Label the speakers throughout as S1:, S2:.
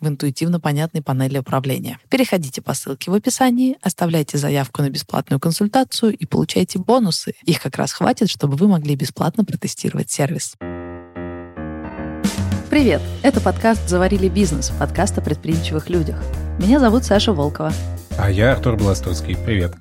S1: в интуитивно понятной панели управления. Переходите по ссылке в описании, оставляйте заявку на бесплатную консультацию и получайте бонусы. Их как раз хватит, чтобы вы могли бесплатно протестировать сервис. Привет! Это подкаст «Заварили бизнес», подкаст о предприимчивых людях. Меня зовут Саша Волкова.
S2: А я Артур Бластоцкий. Привет.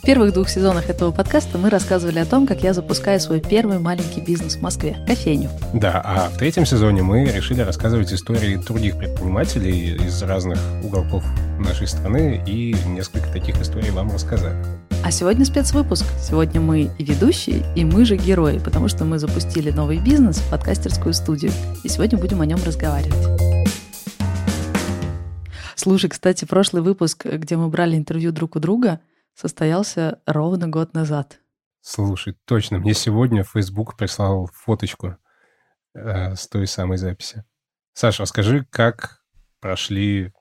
S1: В первых двух сезонах этого подкаста мы рассказывали о том, как я запускаю свой первый маленький бизнес в Москве – кофейню.
S2: Да, а в третьем сезоне мы решили рассказывать истории других предпринимателей из разных уголков нашей страны и несколько таких историй вам рассказали.
S1: А сегодня спецвыпуск. Сегодня мы и ведущие, и мы же герои, потому что мы запустили новый бизнес, подкастерскую студию. И сегодня будем о нем разговаривать. Слушай, кстати, прошлый выпуск, где мы брали интервью друг у друга – состоялся ровно год назад.
S2: Слушай, точно. Мне сегодня Facebook прислал фоточку э, с той самой записи. Саша, расскажи, как прошли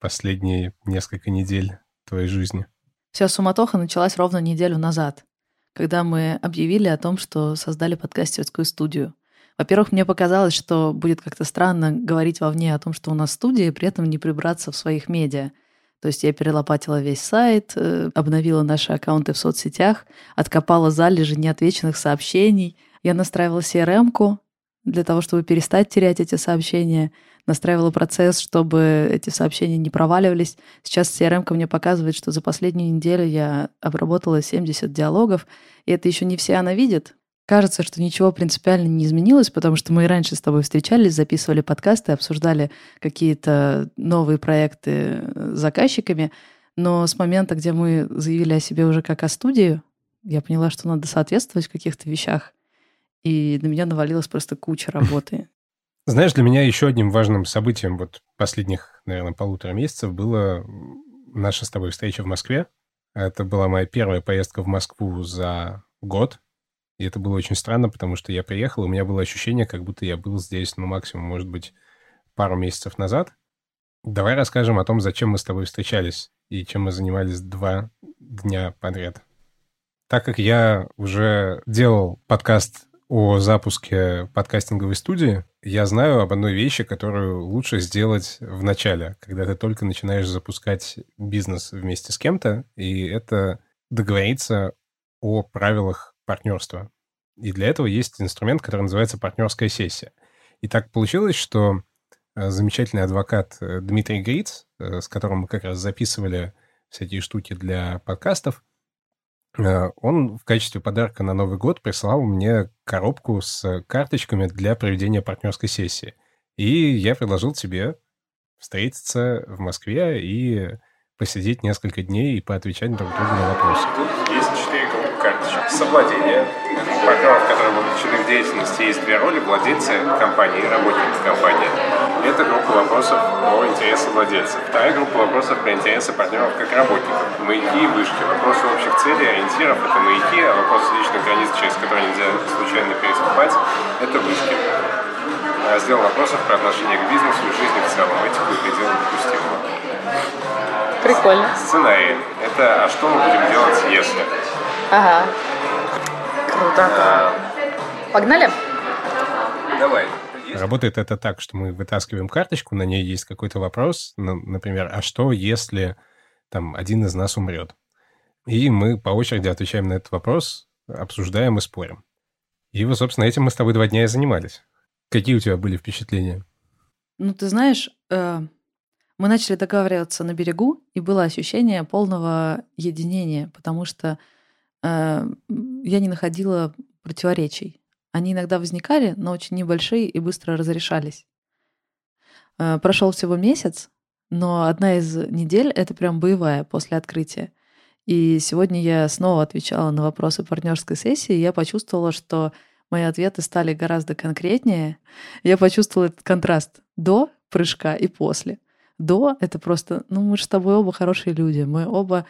S2: последние несколько недель твоей жизни?
S1: Вся суматоха началась ровно неделю назад, когда мы объявили о том, что создали подкастерскую студию. Во-первых, мне показалось, что будет как-то странно говорить вовне о том, что у нас студия, и при этом не прибраться в своих медиа – то есть я перелопатила весь сайт, э, обновила наши аккаунты в соцсетях, откопала залежи неотвеченных сообщений. Я настраивала CRM-ку для того, чтобы перестать терять эти сообщения, настраивала процесс, чтобы эти сообщения не проваливались. Сейчас CRM мне показывает, что за последнюю неделю я обработала 70 диалогов, и это еще не все она видит, Кажется, что ничего принципиально не изменилось, потому что мы и раньше с тобой встречались, записывали подкасты, обсуждали какие-то новые проекты с заказчиками. Но с момента, где мы заявили о себе уже как о студии, я поняла, что надо соответствовать в каких-то вещах. И на меня навалилась просто куча работы.
S2: Знаешь, для меня еще одним важным событием вот последних, наверное, полутора месяцев было наша с тобой встреча в Москве. Это была моя первая поездка в Москву за год. И это было очень странно, потому что я приехал, у меня было ощущение, как будто я был здесь, ну, максимум, может быть, пару месяцев назад. Давай расскажем о том, зачем мы с тобой встречались и чем мы занимались два дня подряд. Так как я уже делал подкаст о запуске подкастинговой студии, я знаю об одной вещи, которую лучше сделать в начале, когда ты только начинаешь запускать бизнес вместе с кем-то, и это договориться о правилах партнерства. И для этого есть инструмент, который называется партнерская сессия. И так получилось, что э, замечательный адвокат э, Дмитрий Гриц, э, с которым мы как раз записывали всякие штуки для подкастов, он в качестве подарка на Новый год прислал мне коробку с карточками для проведения партнерской сессии. И я предложил тебе встретиться в Москве и посидеть несколько дней и поотвечать друг другу на вопросы. Тут есть карточек. Совладение, партнеров, которые вовлечены в деятельности, есть две роли – владельцы компании и работники компании. Это группа вопросов про интересы владельцев. Вторая группа вопросов про интересы партнеров как работников. Маяки и вышки. Вопросы общих целей, ориентиров – это маяки, а вопросы личных границ, через которые нельзя случайно переступать – это вышки. Раздел вопросов про отношение к бизнесу и жизни в целом. Этику и пределы допустимого.
S1: Прикольно.
S2: Сценарий. Это а что мы будем делать, если?
S1: Ага. Круто. А...
S3: Погнали?
S2: Давай. Работает это так, что мы вытаскиваем карточку, на ней есть какой-то вопрос, например, а что, если там один из нас умрет? И мы по очереди отвечаем на этот вопрос, обсуждаем и спорим. И вот, собственно, этим мы с тобой два дня и занимались. Какие у тебя были впечатления?
S1: Ну, ты знаешь, э, мы начали договариваться на берегу, и было ощущение полного единения, потому что я не находила противоречий. Они иногда возникали, но очень небольшие и быстро разрешались. Э, Прошел всего месяц, но одна из недель — это прям боевая после открытия. И сегодня я снова отвечала на вопросы партнерской сессии, и я почувствовала, что мои ответы стали гораздо конкретнее. Я почувствовала этот контраст до прыжка и после. До — это просто, ну мы же с тобой оба хорошие люди, мы оба э,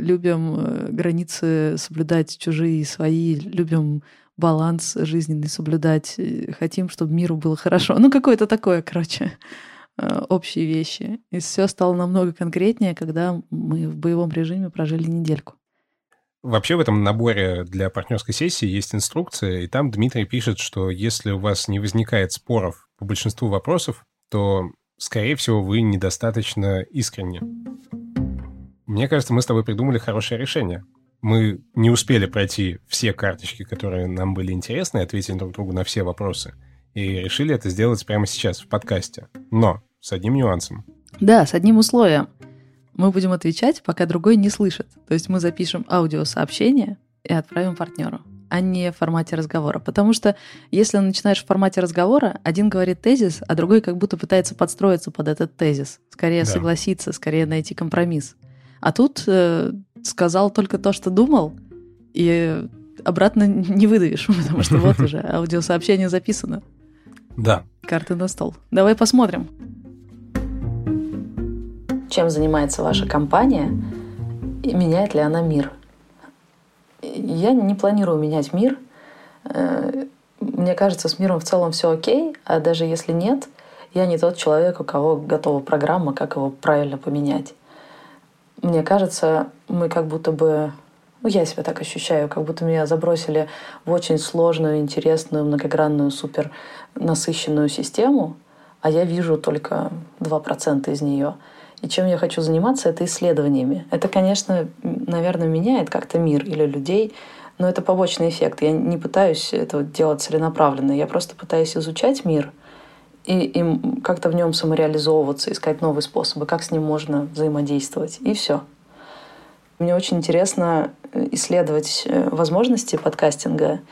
S1: любим э, границы соблюдать чужие и свои, любим баланс жизненный соблюдать, э, хотим, чтобы миру было хорошо. Ну, какое-то такое, короче, э, общие вещи. И все стало намного конкретнее, когда мы в боевом режиме прожили недельку.
S2: Вообще в этом наборе для партнерской сессии есть инструкция, и там Дмитрий пишет, что если у вас не возникает споров по большинству вопросов, то, скорее всего, вы недостаточно искренни. Мне кажется, мы с тобой придумали хорошее решение мы не успели пройти все карточки, которые нам были интересны, и ответить друг другу на все вопросы. И решили это сделать прямо сейчас, в подкасте. Но с одним нюансом.
S1: Да, с одним условием. Мы будем отвечать, пока другой не слышит. То есть мы запишем аудиосообщение и отправим партнеру, а не в формате разговора. Потому что если начинаешь в формате разговора, один говорит тезис, а другой как будто пытается подстроиться под этот тезис. Скорее да. согласиться, скорее найти компромисс. А тут э, сказал только то, что думал, и обратно не выдавишь, потому что вот уже аудиосообщение записано.
S2: Да.
S1: Карты на стол. Давай посмотрим. Чем занимается ваша компания и меняет ли она мир? Я не планирую менять мир. Э, мне кажется, с миром в целом все окей, а даже если нет, я не тот человек, у кого готова программа, как его правильно поменять. Мне кажется, мы как будто бы ну, я себя так ощущаю, как будто меня забросили в очень сложную, интересную, многогранную, супер насыщенную систему, а я вижу только 2% из нее. И чем я хочу заниматься, это исследованиями. Это, конечно, наверное, меняет как-то мир или людей, но это побочный эффект. Я не пытаюсь это делать целенаправленно, я просто пытаюсь изучать мир и, и как-то в нем самореализовываться, искать новые способы, как с ним можно взаимодействовать. И все. Мне очень интересно э, исследовать э, возможности подкастинга,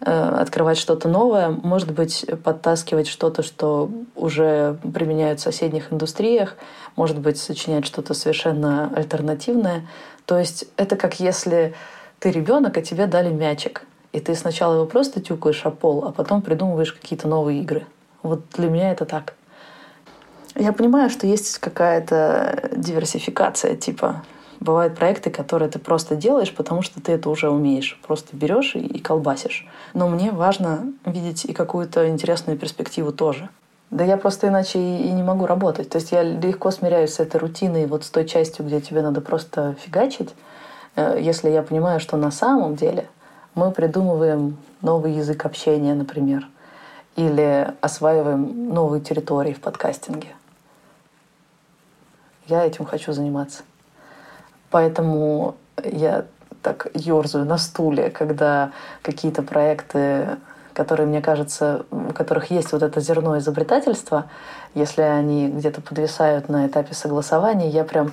S1: э, открывать что-то новое, может быть, подтаскивать что-то, что уже применяют в соседних индустриях, может быть, сочинять что-то совершенно альтернативное. То есть это как если ты ребенок, а тебе дали мячик, и ты сначала его просто тюкаешь о пол, а потом придумываешь какие-то новые игры. Вот для меня это так. Я понимаю, что есть какая-то диверсификация, типа Бывают проекты, которые ты просто делаешь, потому что ты это уже умеешь. Просто берешь и, колбасишь. Но мне важно видеть и какую-то интересную перспективу тоже. Да я просто иначе и, и не могу работать. То есть я легко смиряюсь с этой рутиной, вот с той частью, где тебе надо просто фигачить, э, если я понимаю, что на самом деле мы придумываем новый язык общения, например, или осваиваем новые территории в подкастинге. Я этим хочу заниматься. Поэтому я так ерзаю на стуле, когда какие-то проекты, которые, мне кажется, у которых есть вот это зерно изобретательства, если они где-то подвисают на этапе согласования, я прям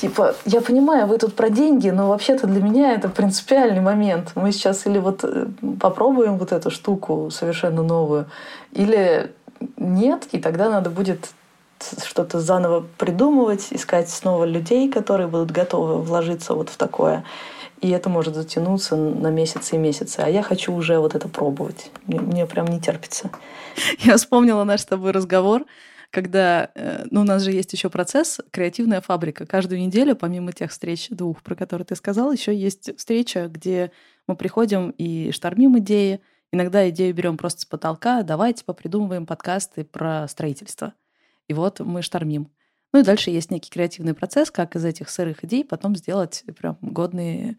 S1: типа, я понимаю, вы тут про деньги, но вообще-то для меня это принципиальный момент. Мы сейчас или вот э, попробуем вот эту штуку совершенно новую, или нет, и тогда надо будет что-то заново придумывать, искать снова людей, которые будут готовы вложиться вот в такое. И это может затянуться на месяцы и месяцы. А я хочу уже вот это пробовать. Мне, мне прям не терпится. Я вспомнила наш с тобой разговор, когда э, ну, у нас же есть еще процесс креативная фабрика. Каждую неделю, помимо тех встреч двух, про которые ты сказал, еще есть встреча, где мы приходим и штормим идеи. Иногда идею берем просто с потолка, давайте попридумываем подкасты про строительство. И вот мы штормим. Ну и дальше есть некий креативный процесс, как из этих сырых идей потом сделать прям годные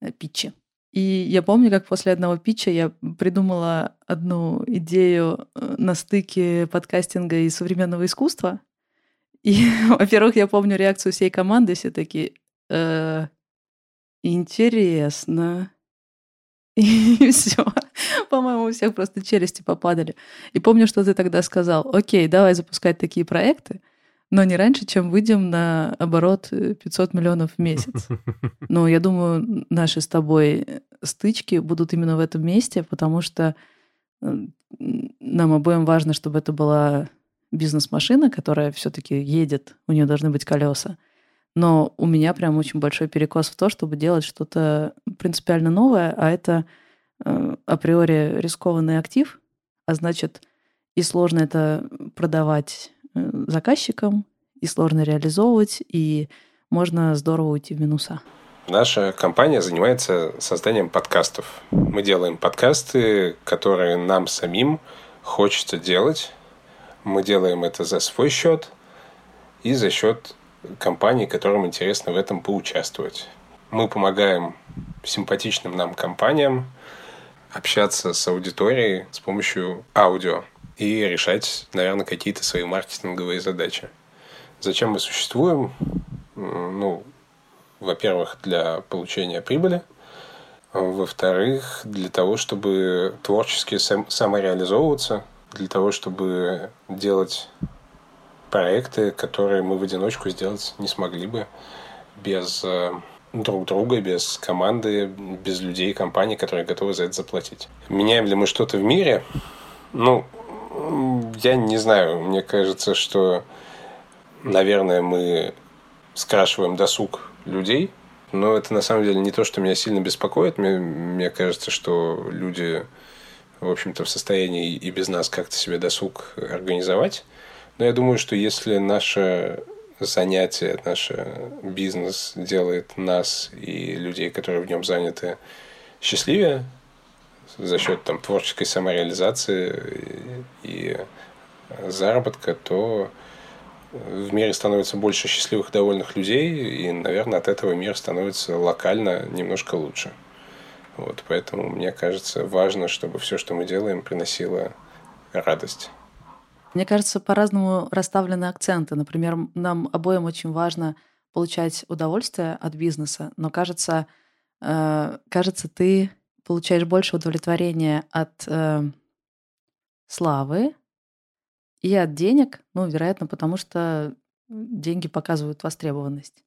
S1: э, питчи. И я помню, как после одного питча я придумала одну идею э, на стыке подкастинга и современного искусства. И, во-первых, я помню реакцию всей команды, все такие, э, интересно. И все. По-моему, у всех просто челюсти попадали. И помню, что ты тогда сказал, окей, давай запускать такие проекты, но не раньше, чем выйдем на оборот 500 миллионов в месяц. Но я думаю, наши с тобой стычки будут именно в этом месте, потому что нам обоим важно, чтобы это была бизнес-машина, которая все-таки едет, у нее должны быть колеса. Но у меня прям очень большой перекос в то, чтобы делать что-то принципиально новое, а это э, априори рискованный актив, а значит и сложно это продавать э, заказчикам, и сложно реализовывать, и можно здорово уйти в минуса.
S2: Наша компания занимается созданием подкастов. Мы делаем подкасты, которые нам самим хочется делать. Мы делаем это за свой счет и за счет компаний, которым интересно в этом поучаствовать. Мы помогаем симпатичным нам компаниям общаться с аудиторией с помощью аудио и решать, наверное, какие-то свои маркетинговые задачи. Зачем мы существуем? Ну, во-первых, для получения прибыли, во-вторых, для того, чтобы творчески сам, самореализовываться, для того, чтобы делать проекты, которые мы в одиночку сделать не смогли бы без э, друг друга, без команды, без людей, компаний, которые готовы за это заплатить. Меняем ли мы что-то в мире? Ну, я не знаю. Мне кажется, что, наверное, мы скрашиваем досуг людей, но это на самом деле не то, что меня сильно беспокоит. Мне, мне кажется, что люди, в общем-то, в состоянии и без нас как-то себе досуг организовать. Но я думаю, что если наше занятие, наш бизнес делает нас и людей, которые в нем заняты, счастливее за счет там, творческой самореализации и заработка, то в мире становится больше счастливых, довольных людей, и, наверное, от этого мир становится локально немножко лучше. Вот, поэтому мне кажется важно, чтобы все, что мы делаем, приносило радость.
S1: Мне кажется, по-разному расставлены акценты. Например, нам обоим очень важно получать удовольствие от бизнеса, но кажется, э, кажется, ты получаешь больше удовлетворения от э, славы, и от денег, ну, вероятно, потому что деньги показывают востребованность.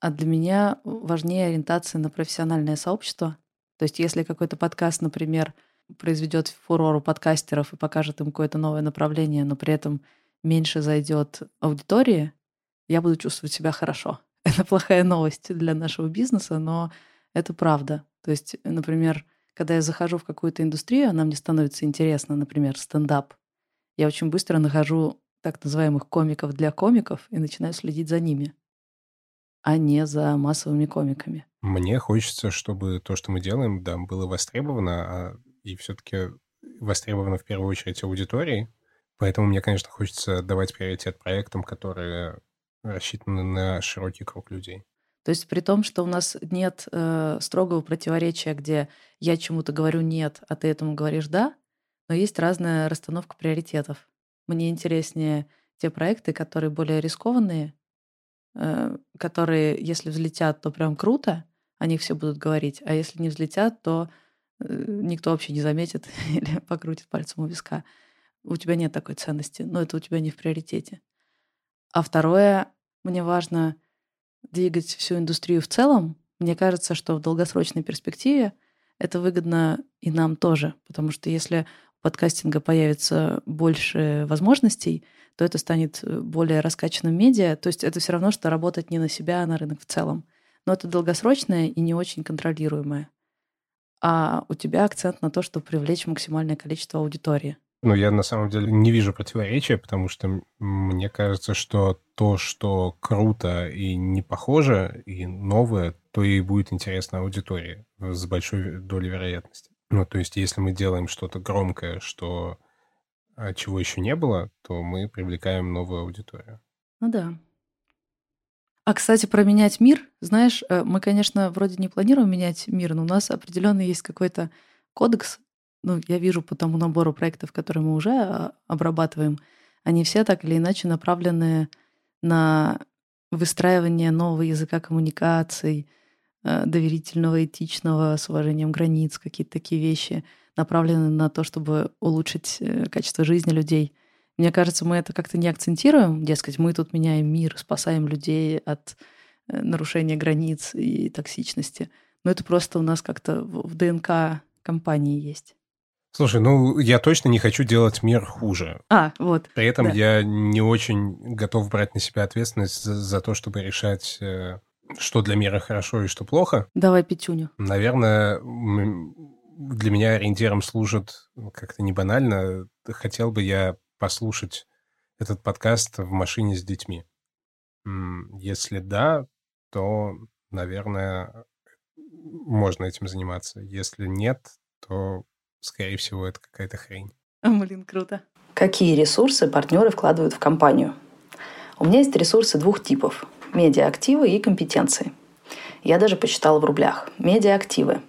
S1: А для меня важнее ориентация на профессиональное сообщество. То есть если какой-то подкаст, например, произведет фурор у подкастеров и покажет им какое-то новое направление, но при этом меньше зайдет аудитории, я буду чувствовать себя хорошо. Это плохая новость для нашего бизнеса, но это правда. То есть, например, когда я захожу в какую-то индустрию, она мне становится интересна, например, стендап, я очень быстро нахожу так называемых комиков для комиков и начинаю следить за ними, а не за массовыми комиками.
S2: Мне хочется, чтобы то, что мы делаем, да, было востребовано, а, и все-таки востребовано в первую очередь аудиторией. Поэтому мне, конечно, хочется давать приоритет проектам, которые рассчитаны на широкий круг людей.
S1: То есть при том, что у нас нет э, строгого противоречия, где я чему-то говорю нет, а ты этому говоришь да, но есть разная расстановка приоритетов. Мне интереснее те проекты, которые более рискованные, э, которые, если взлетят, то прям круто, о них все будут говорить, а если не взлетят, то э, никто вообще не заметит или покрутит пальцем у виска. У тебя нет такой ценности, но это у тебя не в приоритете. А второе, мне важно двигать всю индустрию в целом. Мне кажется, что в долгосрочной перспективе это выгодно и нам тоже, потому что если подкастинга появится больше возможностей, то это станет э, более раскачанным медиа. То есть это все равно, что работать не на себя, а на рынок в целом. Но это долгосрочное и не очень контролируемое. А у тебя акцент на то, чтобы привлечь максимальное количество аудитории.
S2: Ну, я на самом деле не вижу противоречия, потому что мне кажется, что то, что круто и не похоже, и новое, то и будет интересно аудитории с большой долей вероятности. Ну, то есть, если мы делаем что-то громкое, что а, чего еще не было, то мы привлекаем новую аудиторию.
S1: Ну да. А, кстати, про менять мир. Знаешь, э, мы, конечно, вроде не планируем менять мир, но у нас определенно есть какой-то кодекс. Ну, я вижу по тому набору проектов, которые мы уже а, обрабатываем, они все так или иначе направлены на выстраивание нового языка коммуникаций, Э, доверительного, этичного, с уважением границ, какие-то такие вещи, направлены на то, чтобы улучшить э, качество жизни людей. Мне кажется, мы это как-то не акцентируем, дескать, мы тут меняем мир, спасаем людей от э, нарушения границ и токсичности. Но это просто у нас как-то в ДНК компании есть.
S2: Слушай, ну я точно не хочу делать мир хуже.
S4: А, вот.
S2: При этом да. я не очень готов брать на себя ответственность за, за то, чтобы решать, э, что для мира хорошо и что плохо.
S4: Давай пятюню.
S2: Наверное, для меня ориентиром служит ну, как-то не банально. Хотел бы я послушать этот подкаст в машине с детьми. Если да, то, наверное, можно этим заниматься. Если нет, то скорее всего, это какая-то хрень.
S4: Блин, круто.
S1: Какие ресурсы партнеры вкладывают в компанию? У меня есть ресурсы двух типов – медиа-активы и компетенции. Я даже посчитала в рублях. Медиа-активы.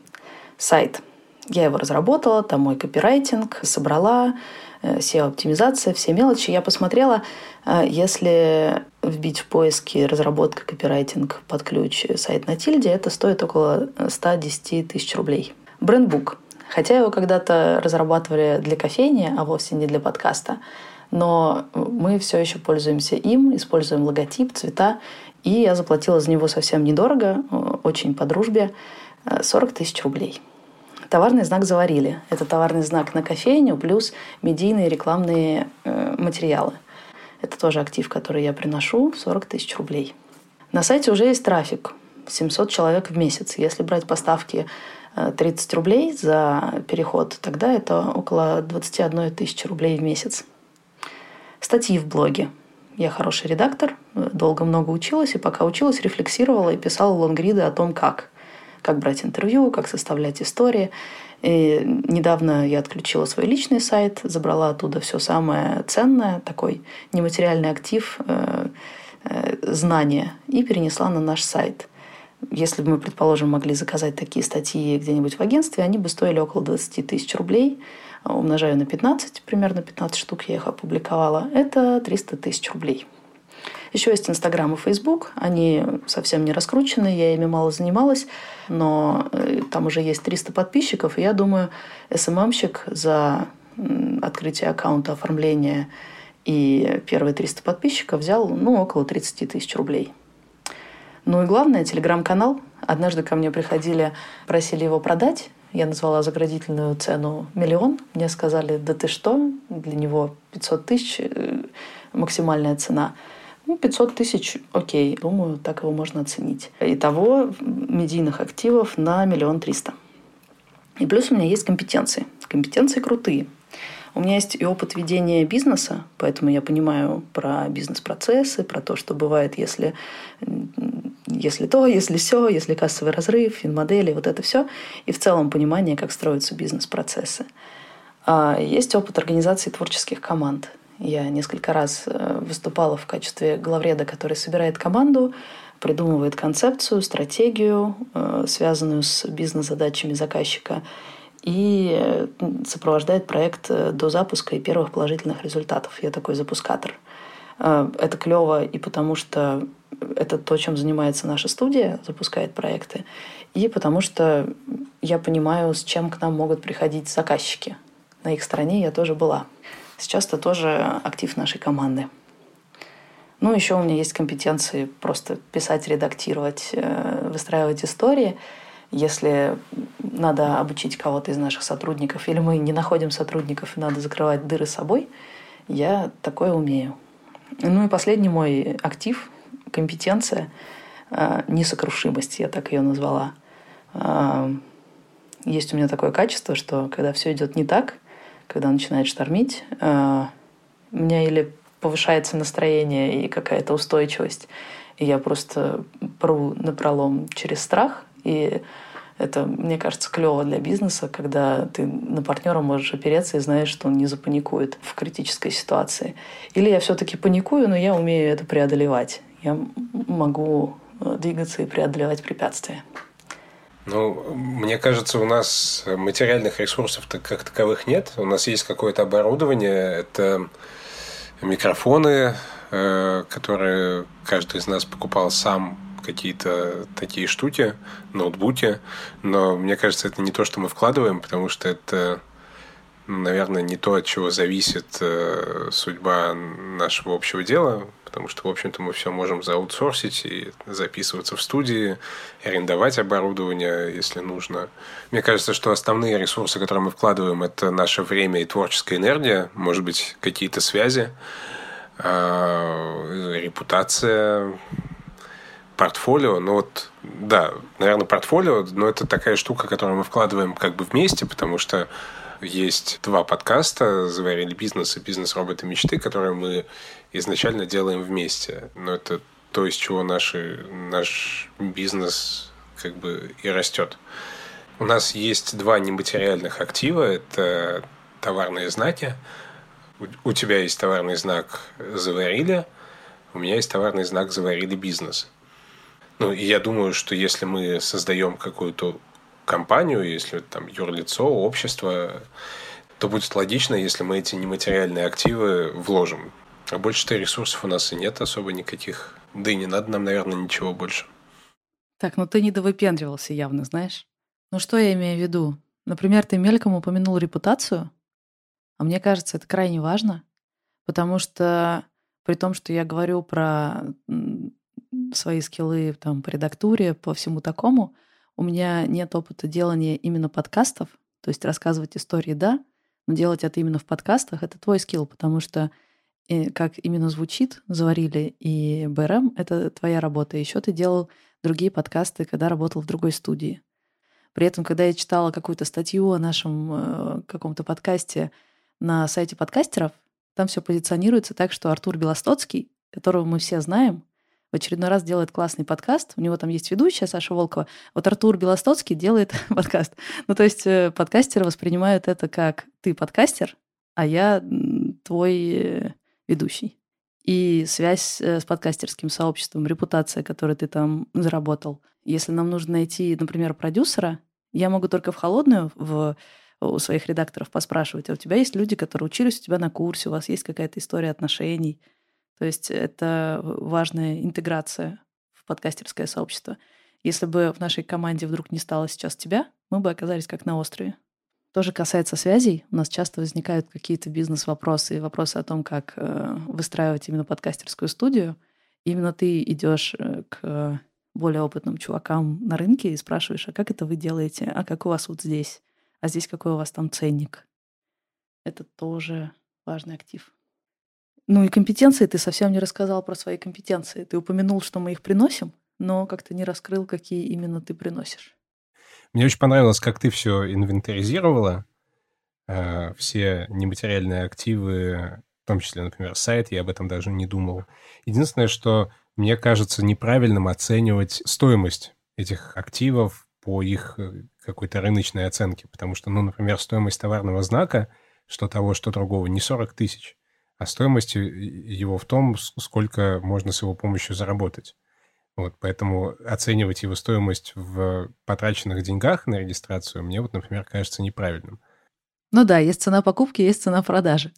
S1: Сайт. Я его разработала, там мой копирайтинг, собрала, SEO-оптимизация, все мелочи. Я посмотрела, э, если вбить в поиске разработка копирайтинг под ключ сайт на тильде, это стоит около 110 тысяч рублей. Брендбук Хотя его когда-то разрабатывали для кофейни, а вовсе не для подкаста. Но мы все еще пользуемся им, используем логотип, цвета. И я заплатила за него совсем недорого, очень по дружбе, 40 тысяч рублей. Товарный знак заварили. Это товарный знак на кофейню плюс медийные рекламные э, материалы. Это тоже актив, который я приношу, 40 тысяч рублей. На сайте уже есть трафик, 700 человек в месяц. Если брать поставки 30 рублей за переход, тогда это около 21 тысячи рублей в месяц. Статьи в блоге. Я хороший редактор, долго много училась, и пока училась, рефлексировала и писала лонгриды о том, как. Как брать интервью, как составлять истории. И недавно я отключила свой личный сайт, забрала оттуда все самое ценное, такой нематериальный актив, э, э, знания, и перенесла на наш сайт – если бы мы, предположим, могли заказать такие статьи где-нибудь в агентстве, они бы стоили около 20 тысяч рублей. Умножаю на 15, примерно 15 штук я их опубликовала. Это 300 тысяч рублей. Еще есть Инстаграм и Фейсбук. Они совсем не раскручены, я ими мало занималась, но э, там уже есть 300 подписчиков, и я думаю, СММщик за открытие аккаунта, оформление и первые 300 подписчиков взял ну, около 30 тысяч рублей. Ну и главное, телеграм-канал. Однажды ко мне приходили, просили его продать. Я назвала заградительную цену миллион. Мне сказали, да ты что, для него 500 тысяч э, максимальная цена. Ну, 500 тысяч, окей, думаю, так его можно оценить. Итого медийных активов на миллион триста. И плюс у меня есть компетенции. Компетенции крутые. У меня есть и опыт ведения бизнеса, поэтому я понимаю про бизнес-процессы, про то, что бывает, если, если то, если все, если кассовый разрыв, финмодели, вот это все. И в целом понимание, как строятся бизнес-процессы. А есть опыт организации творческих команд. Я несколько раз э, выступала в качестве главреда, который собирает команду, придумывает концепцию, стратегию, э, связанную с бизнес-задачами заказчика, и э, сопровождает проект до запуска и первых положительных результатов. Я такой запускатор. Это клево и потому, что это то, чем занимается наша студия, запускает проекты, и потому что я понимаю, с чем к нам могут приходить заказчики. На их стороне я тоже была. Сейчас это тоже актив нашей команды. Ну, еще у меня есть компетенции просто писать, редактировать, выстраивать истории – если надо обучить кого-то из наших сотрудников, или мы не находим сотрудников и надо закрывать дыры собой, я такое умею. Ну и последний мой актив, компетенция, э, несокрушимость, я так ее назвала. Э, есть у меня такое качество, что когда все идет не так, когда начинает штормить, э, у меня или повышается настроение и какая-то устойчивость, и я просто пру на пролом через страх, и это, мне кажется, клево для бизнеса, когда ты на партнера можешь опереться и знаешь, что он не запаникует в критической ситуации. Или я все-таки паникую, но я умею это преодолевать. Я могу э, двигаться и преодолевать препятствия.
S2: Ну, мне кажется, у нас материальных ресурсов -то как таковых нет. У нас есть какое-то оборудование, это микрофоны, э, которые каждый из нас покупал сам какие-то такие штуки, ноутбуки, но мне кажется, это не то, что мы вкладываем, потому что это наверное, не то, от чего зависит э, судьба нашего общего дела, потому что, в общем-то, мы все можем заутсорсить и записываться в студии, арендовать оборудование, если нужно. Мне кажется, что основные ресурсы, которые мы вкладываем, это наше время и творческая энергия, может быть, какие-то связи, э, репутация, портфолио, ну вот, да, наверное, портфолио, но это такая штука, которую мы вкладываем как бы вместе, потому что есть два подкаста «Заварили бизнес» и «Бизнес-роботы мечты», которые мы изначально делаем вместе. Но это то, из чего наши, наш бизнес как бы и растет. У нас есть два нематериальных актива. Это товарные знаки. У тебя есть товарный знак «Заварили», у меня есть товарный знак «Заварили бизнес». Ну, и я думаю, что если мы создаем какую-то компанию, если там юрлицо, общество, то будет логично, если мы эти нематериальные активы вложим. А больше-то ресурсов у нас и нет особо никаких. Да и не надо нам, наверное, ничего больше.
S1: Так, ну ты не довыпендривался явно, знаешь? Ну что я имею в виду? Например, ты мельком упомянул репутацию, а мне кажется, это крайне важно, потому что при том, что я говорю про свои скиллы там, по редактуре, по всему такому. У меня нет опыта делания именно подкастов, то есть рассказывать истории, да, но делать это именно в подкастах — это твой скилл, потому что э, как именно звучит «Заварили» и «БРМ» — это твоя работа. Еще ты делал другие подкасты, когда работал в другой студии. При этом, когда я читала какую-то статью о нашем э, каком-то подкасте на сайте подкастеров, там все позиционируется так, что Артур Белостоцкий, которого мы все знаем, в очередной раз делает классный подкаст. У него там есть ведущая Саша Волкова. Вот Артур Белостоцкий делает подкаст. Ну, то есть э, подкастеры воспринимают это как ты подкастер, а я твой э, ведущий. И связь э, с подкастерским сообществом, репутация, которую ты там заработал. Если нам нужно найти, например, продюсера, я могу только в холодную в у своих редакторов поспрашивать, а у тебя есть люди, которые учились у тебя на курсе, у вас есть какая-то история отношений, то есть это важная интеграция в подкастерское сообщество. Если бы в нашей команде вдруг не стало сейчас тебя, мы бы оказались как на острове. Тоже касается связей. У нас часто возникают какие-то бизнес-вопросы и вопросы о том, как э, выстраивать именно подкастерскую студию. Именно ты идешь э, к более опытным чувакам на рынке и спрашиваешь, а как это вы делаете, а как у вас вот здесь, а здесь какой у вас там ценник. Это тоже важный актив. Ну и компетенции ты совсем не рассказал про свои компетенции. Ты упомянул, что мы их приносим, но как-то не раскрыл, какие именно ты приносишь.
S2: Мне очень понравилось, как ты все инвентаризировала, э, все нематериальные активы, в том числе, например, сайт, я об этом даже не думал. Единственное, что мне кажется неправильным оценивать стоимость этих активов по их э, какой-то рыночной оценке, потому что, ну, например, стоимость товарного знака, что того, что другого, не 40 тысяч, а стоимость его в том, сколько можно с его помощью заработать. Вот, поэтому оценивать его стоимость в потраченных деньгах на регистрацию мне вот, например, кажется неправильным.
S1: Ну да, есть цена покупки, есть цена продажи.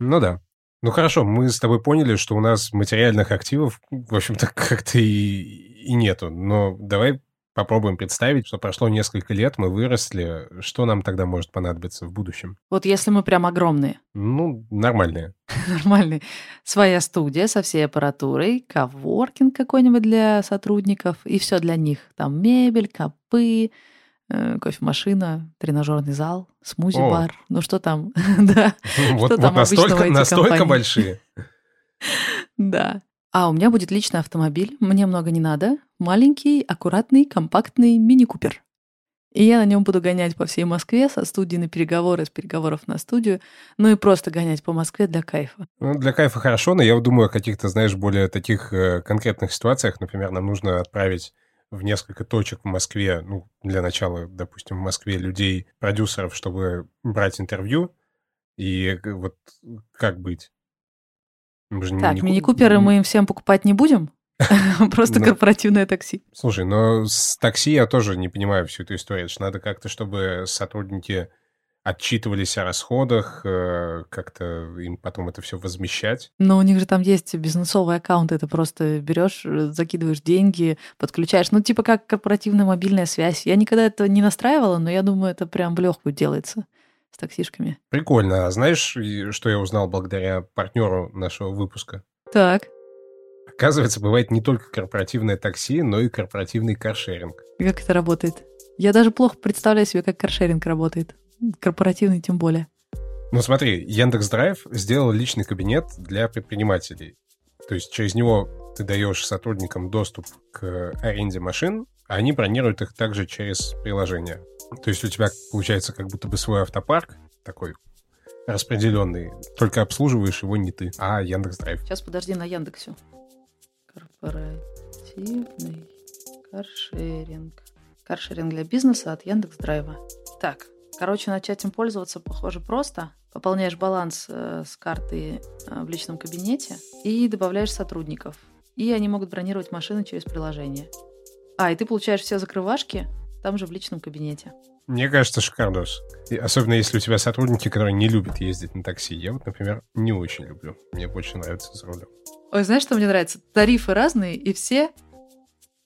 S2: Ну да. Ну хорошо, мы с тобой поняли, что у нас материальных активов, в общем-то, как-то и, и нету. Но давай попробуем представить, что прошло несколько лет, мы выросли, что нам тогда может понадобиться в будущем?
S1: Вот если мы прям огромные.
S2: Ну, нормальные.
S1: Нормальные. Своя студия со всей аппаратурой, коворкинг какой-нибудь для сотрудников, и все для них. Там мебель, копы, э, кофемашина, тренажерный зал, смузи-бар. Ну что там? да.
S2: Вот, что вот там настолько, настолько большие.
S1: Да. А у меня будет личный автомобиль, мне много не надо. Маленький, аккуратный, компактный мини-купер. И я на нем буду гонять по всей Москве, со студии на переговоры, с переговоров на студию, ну и просто гонять по Москве для кайфа.
S2: Ну, для кайфа хорошо, но я думаю о каких-то, знаешь, более таких э, конкретных ситуациях. Например, нам нужно отправить в несколько точек в Москве, ну, для начала, допустим, в Москве людей, продюсеров, чтобы брать интервью. И вот как быть?
S1: Так, мини-куперы мы им всем покупать не будем? Просто ну, корпоративное такси.
S2: Слушай, но с такси я тоже не понимаю всю эту историю. Это надо как-то, чтобы сотрудники отчитывались о расходах, э, как-то им потом это все возмещать.
S1: Но у них же там есть бизнесовый аккаунт, это просто берешь, э, закидываешь деньги, подключаешь, ну типа как корпоративная мобильная связь. Я никогда это не настраивала, но я думаю, это прям в легкую делается.
S5: С таксишками.
S2: Прикольно. А знаешь, что я узнал благодаря партнеру нашего выпуска?
S5: Так.
S2: Оказывается, бывает не только корпоративное такси, но и корпоративный каршеринг.
S5: И как это работает? Я даже плохо представляю себе, как каршеринг работает. Корпоративный тем более.
S2: Ну смотри, Яндекс Драйв сделал личный кабинет для предпринимателей. То есть через него ты даешь сотрудникам доступ к аренде машин, а они бронируют их также через приложение. То есть у тебя получается как будто бы свой автопарк такой распределенный, только обслуживаешь его не ты, а Яндекс Драйв.
S5: Сейчас подожди на Яндексе. Корпоративный каршеринг. Каршеринг для бизнеса от Яндекс Драйва. Так, короче, начать им пользоваться похоже просто. Пополняешь баланс э, с карты э, в личном кабинете и добавляешь сотрудников. И они могут бронировать машины через приложение. А, и ты получаешь все закрывашки там же в личном кабинете.
S2: Мне кажется, шикардос. И особенно если у тебя сотрудники, которые не любят ездить на такси. Я вот, например, не очень люблю. Мне больше нравится за рулем.
S5: Ой, знаешь, что мне нравится? Тарифы разные, и все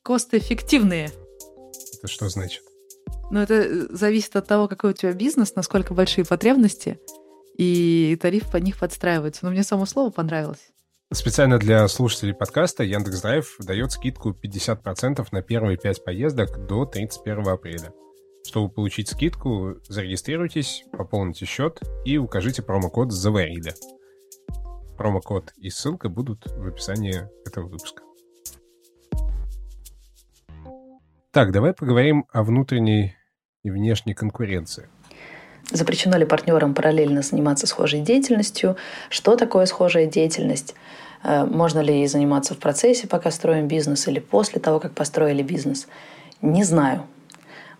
S5: кост-эффективные.
S2: Это что значит?
S5: Ну, это э, зависит от того, какой у тебя бизнес, насколько большие потребности, и тариф под них подстраивается. Но мне само слово понравилось.
S2: Специально для слушателей подкаста Яндекс.Драйв дает скидку 50% на первые 5 поездок до 31 апреля. Чтобы получить скидку, зарегистрируйтесь, пополните счет и укажите промокод «Заварили». Промокод и ссылка будут в описании этого выпуска. Так, давай поговорим о внутренней и внешней конкуренции.
S1: Запрещено ли партнерам параллельно заниматься схожей деятельностью? Что такое схожая деятельность? Э, можно ли ей заниматься в процессе, пока строим бизнес, или после того, как построили бизнес? Не знаю.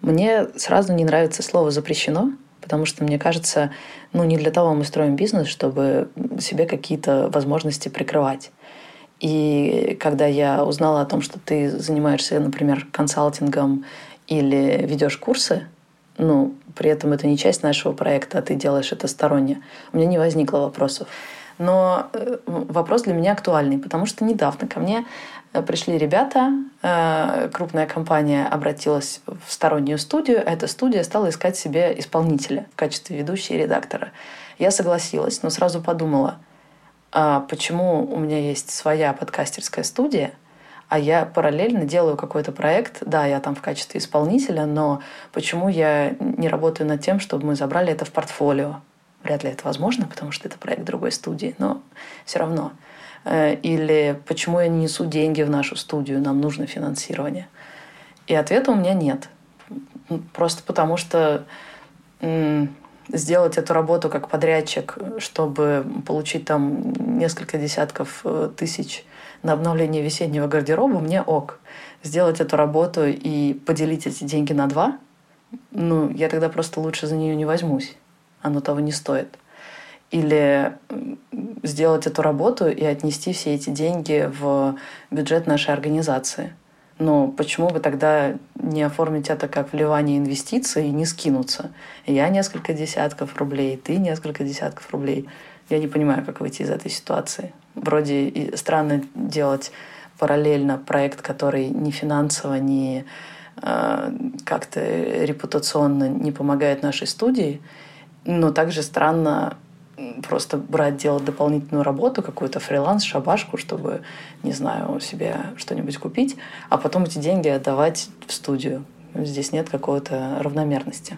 S1: Мне сразу не нравится слово «запрещено», потому что, мне кажется, ну не для того мы строим бизнес, чтобы себе какие-то возможности прикрывать. И когда я узнала о том, что ты занимаешься, например, консалтингом или ведешь курсы, ну, при этом это не часть нашего проекта, а ты делаешь это сторонне, у меня не возникло вопросов. Но э, вопрос для меня актуальный, потому что недавно ко мне э, пришли ребята, э, крупная компания обратилась в стороннюю студию, а эта студия стала искать себе исполнителя в качестве ведущей и редактора. Я согласилась, но сразу подумала, а почему у меня есть своя подкастерская студия, а я параллельно делаю какой-то проект. Да, я там в качестве исполнителя, но почему я не работаю над тем, чтобы мы забрали это в портфолио? Вряд ли это возможно, потому что это проект другой студии, но все равно. Э, или почему я не несу деньги в нашу студию, нам нужно финансирование. И ответа у меня нет. Просто потому что сделать эту работу как подрядчик, чтобы получить там несколько десятков э, тысяч на обновление весеннего гардероба, мне ок. Сделать эту работу и поделить эти деньги на два, ну, я тогда просто лучше за нее не возьмусь оно того не стоит. Или сделать эту работу и отнести все эти деньги в бюджет нашей организации. Но почему бы тогда не оформить это как вливание инвестиций и не скинуться? Я несколько десятков рублей, ты несколько десятков рублей. Я не понимаю, как выйти из этой ситуации. Вроде и странно делать параллельно проект, который ни финансово, ни э, как-то репутационно не помогает нашей студии, но также странно просто брать, делать дополнительную работу, какую-то фриланс, шабашку, чтобы, не знаю, себе что-нибудь купить, а потом эти деньги отдавать в студию. Здесь нет какой-то равномерности.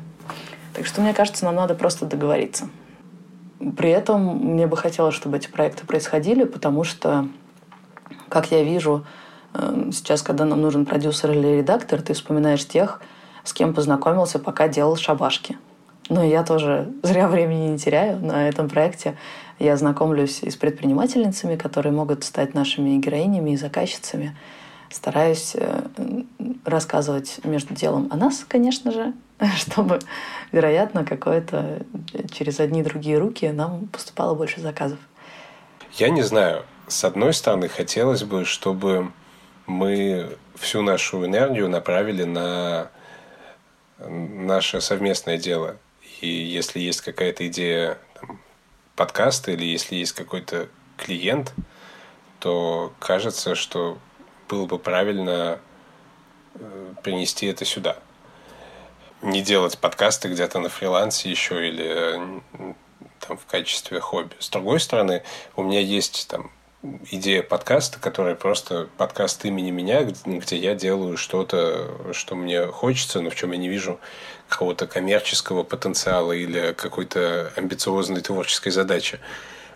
S1: Так что, мне кажется, нам надо просто договориться. При этом мне бы хотелось, чтобы эти проекты происходили, потому что, как я вижу, э, сейчас, когда нам нужен продюсер или редактор, ты вспоминаешь тех, с кем познакомился, пока делал шабашки – но я тоже зря времени не теряю на этом проекте. Я знакомлюсь и с предпринимательницами, которые могут стать нашими героинями и заказчицами. Стараюсь э, рассказывать между делом о нас, конечно же, чтобы, вероятно, какое-то через одни другие руки нам поступало больше заказов.
S2: Я не знаю. С одной стороны, хотелось бы, чтобы мы всю нашу энергию направили на наше совместное дело – и если есть какая-то идея там, подкаста или если есть какой-то клиент, то кажется, что было бы правильно э, принести это сюда. не делать подкасты где-то на фрилансе еще или там в качестве хобби. С другой стороны, у меня есть там идея подкаста, которая просто подкаст имени меня, где я делаю что-то, что мне хочется, но в чем я не вижу какого-то коммерческого потенциала или какой-то амбициозной творческой задачи,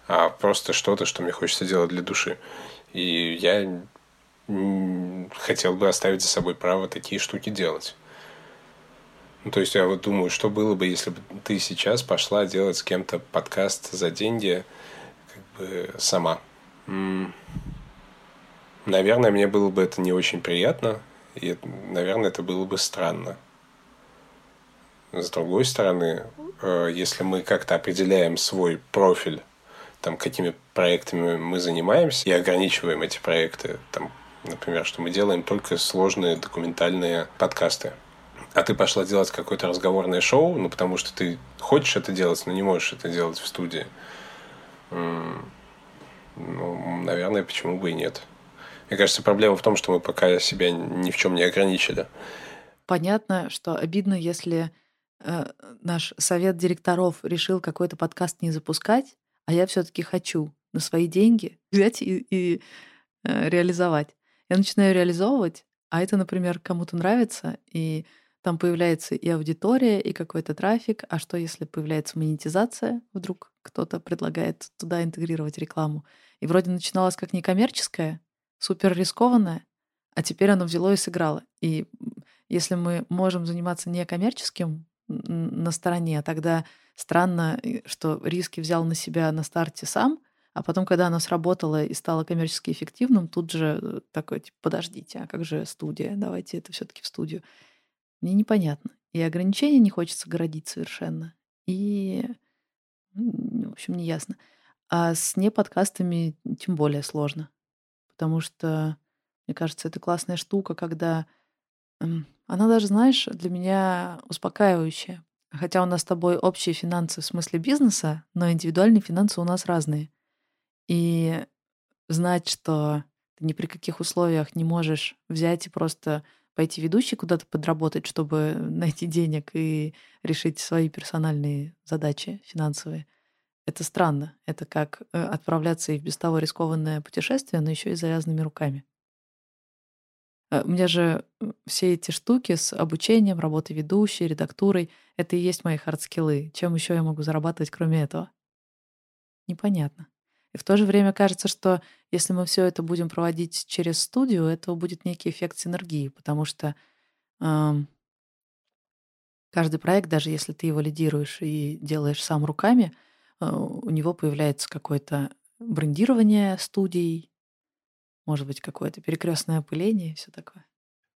S2: а просто что-то, что мне хочется делать для души. И я хотел бы оставить за собой право такие штуки делать. Ну, то есть я вот думаю, что было бы, если бы ты сейчас пошла делать с кем-то подкаст за деньги как бы сама. Наверное, мне было бы это не очень приятно, и, наверное, это было бы странно. С другой стороны, э, если мы как-то определяем свой профиль, там, какими проектами мы занимаемся, и ограничиваем эти проекты, там, например, что мы делаем только сложные документальные подкасты, а ты пошла делать какое-то разговорное шоу, ну, потому что ты хочешь это делать, но не можешь это делать в студии, ну, наверное, почему бы и нет. Мне кажется, проблема в том, что мы пока себя ни в чем не ограничили.
S1: Понятно, что обидно, если э, наш совет директоров решил какой-то подкаст не запускать, а я все-таки хочу на свои деньги взять и, и э, реализовать. Я начинаю реализовывать, а это, например, кому-то нравится, и там появляется и аудитория, и какой-то трафик. А что, если появляется монетизация? Вдруг кто-то предлагает туда интегрировать рекламу. И вроде начиналось как некоммерческое, супер рискованное, а теперь оно взяло и сыграло. И если мы можем заниматься некоммерческим на стороне, тогда странно, что риски взял на себя на старте сам, а потом, когда оно сработало и стало коммерчески эффективным, тут же э, такой, типа, подождите, а как же студия? Давайте это все таки в студию. Мне непонятно. И ограничения не хочется городить совершенно. И, ну, в общем, не ясно. А с неподкастами тем более сложно. Потому что, мне кажется, это классная штука, когда она даже, знаешь, для меня успокаивающая. Хотя у нас с тобой общие финансы в смысле бизнеса, но индивидуальные финансы у нас разные. И знать, что ты ни при каких условиях не можешь взять и просто пойти ведущей куда-то подработать, чтобы найти денег и решить свои персональные задачи финансовые. Это странно. Это как э, отправляться и в без того рискованное путешествие, но еще и завязанными руками. Э, у меня же все эти штуки с обучением, работой ведущей, редактурой, это и есть мои хардскиллы. Чем еще я могу зарабатывать, кроме этого? Непонятно. И в то же время кажется, что если мы все это будем проводить через студию, это будет некий эффект синергии, потому что э, каждый проект, даже если ты его лидируешь и делаешь сам руками, э, у него появляется какое-то брендирование студий, может быть, какое-то перекрестное опыление и все такое.